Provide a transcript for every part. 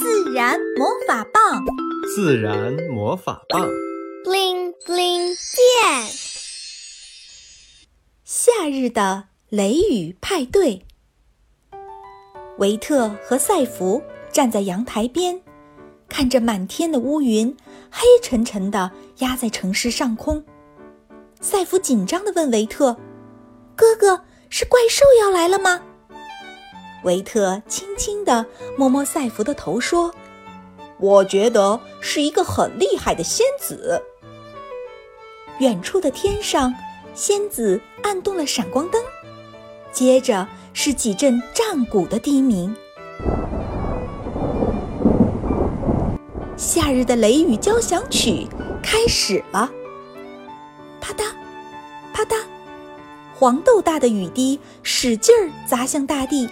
自然魔法棒，自然魔法棒，bling bling 变。夏日的雷雨派对。维特和赛弗站在阳台边，看着满天的乌云，黑沉沉的压在城市上空。赛弗紧张地问维特：“哥哥，是怪兽要来了吗？”维特轻轻地摸摸赛弗的头，说：“我觉得是一个很厉害的仙子。”远处的天上，仙子按动了闪光灯，接着是几阵战鼓的低鸣。夏日的雷雨交响曲开始了，啪嗒，啪嗒，黄豆大的雨滴使劲儿砸向大地。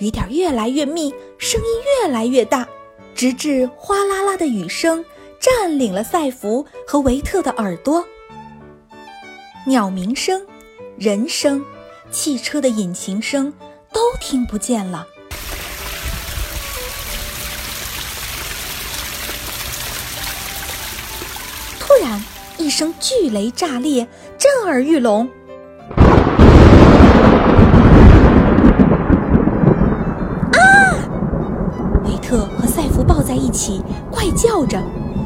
雨点越来越密，声音越来越大，直至哗啦啦的雨声占领了赛弗和维特的耳朵。鸟鸣声、人声、汽车的引擎声都听不见了。突然，一声巨雷炸裂，震耳欲聋。一起，怪叫着，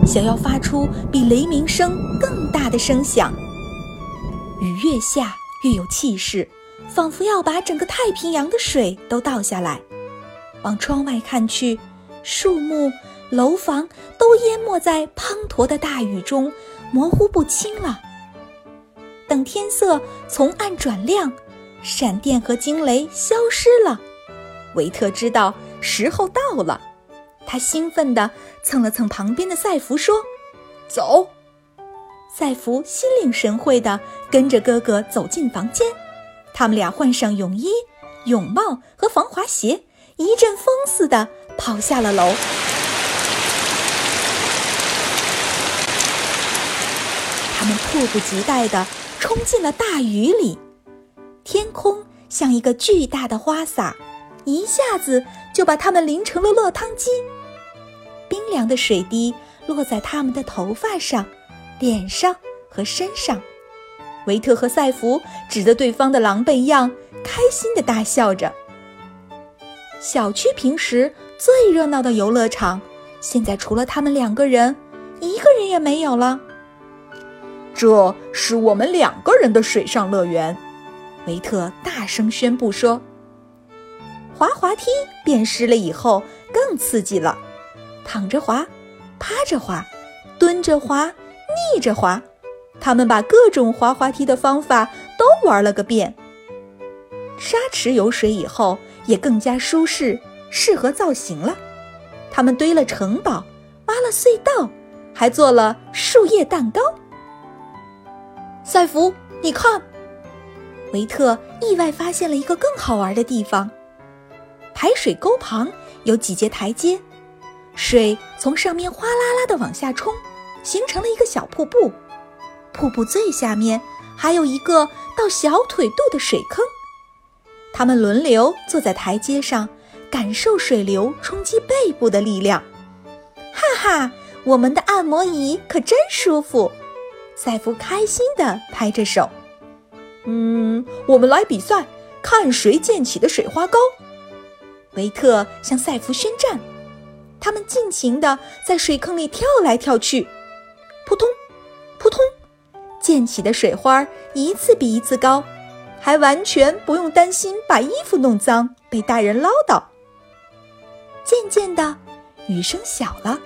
想要发出比雷鸣声更大的声响。雨越下越有气势，仿佛要把整个太平洋的水都倒下来。往窗外看去，树木、楼房都淹没在滂沱的大雨中，模糊不清了。等天色从暗转亮，闪电和惊雷消失了，维特知道时候到了。他兴奋地蹭了蹭旁边的赛弗，说：“走。”赛弗心领神会地跟着哥哥走进房间。他们俩换上泳衣、泳帽和防滑鞋，一阵风似的跑下了楼。他们迫不及待地冲进了大雨里，天空像一个巨大的花洒，一下子就把他们淋成了落汤鸡。冰凉的水滴落在他们的头发上、脸上和身上。维特和赛弗指着对方的狼狈样，开心地大笑着。小区平时最热闹的游乐场，现在除了他们两个人，一个人也没有了。这是我们两个人的水上乐园，维特大声宣布说。滑滑梯变湿了以后，更刺激了。躺着滑，趴着滑，蹲着滑，逆着滑，他们把各种滑滑梯的方法都玩了个遍。沙池有水以后也更加舒适，适合造型了。他们堆了城堡，挖了隧道，还做了树叶蛋糕。赛弗，你看，维特意外发现了一个更好玩的地方：排水沟旁有几节台阶。水从上面哗啦啦地往下冲，形成了一个小瀑布。瀑布最下面还有一个到小腿肚的水坑。他们轮流坐在台阶上，感受水流冲击背部的力量。哈哈，我们的按摩椅可真舒服！赛弗开心地拍着手。嗯，我们来比赛，看谁溅起的水花高。维特向赛弗宣战。他们尽情地在水坑里跳来跳去，扑通，扑通，溅起的水花一次比一次高，还完全不用担心把衣服弄脏被大人唠叨。渐渐的，雨声小了，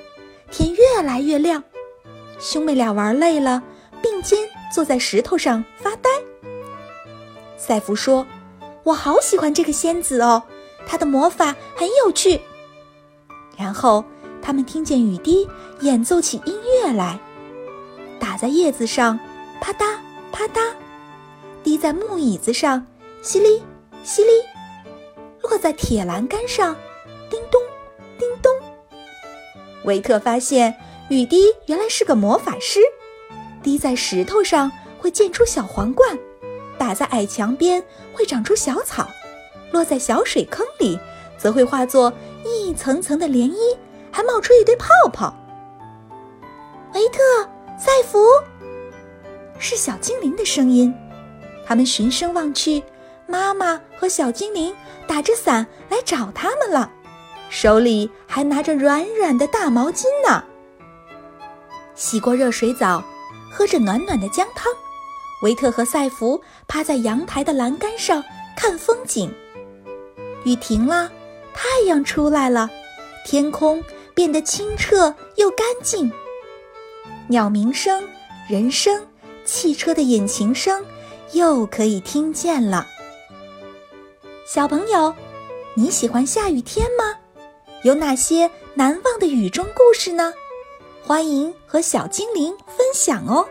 天越来越亮。兄妹俩玩累了，并肩坐在石头上发呆。赛弗说：“我好喜欢这个仙子哦，她的魔法很有趣。”然后，他们听见雨滴演奏起音乐来，打在叶子上，啪嗒啪嗒；滴在木椅子上，淅沥淅沥；落在铁栏杆上，叮咚叮咚。维特发现，雨滴原来是个魔法师，滴在石头上会溅出小皇冠，打在矮墙边会长出小草，落在小水坑里。则会化作一层层的涟漪，还冒出一堆泡泡。维特、赛弗，是小精灵的声音。他们循声望去，妈妈和小精灵打着伞来找他们了，手里还拿着软软的大毛巾呢。洗过热水澡，喝着暖暖的姜汤，维特和赛弗趴在阳台的栏杆上看风景。雨停了，太阳出来了，天空变得清澈又干净。鸟鸣声、人声、汽车的引擎声，又可以听见了。小朋友，你喜欢下雨天吗？有哪些难忘的雨中故事呢？欢迎和小精灵分享哦。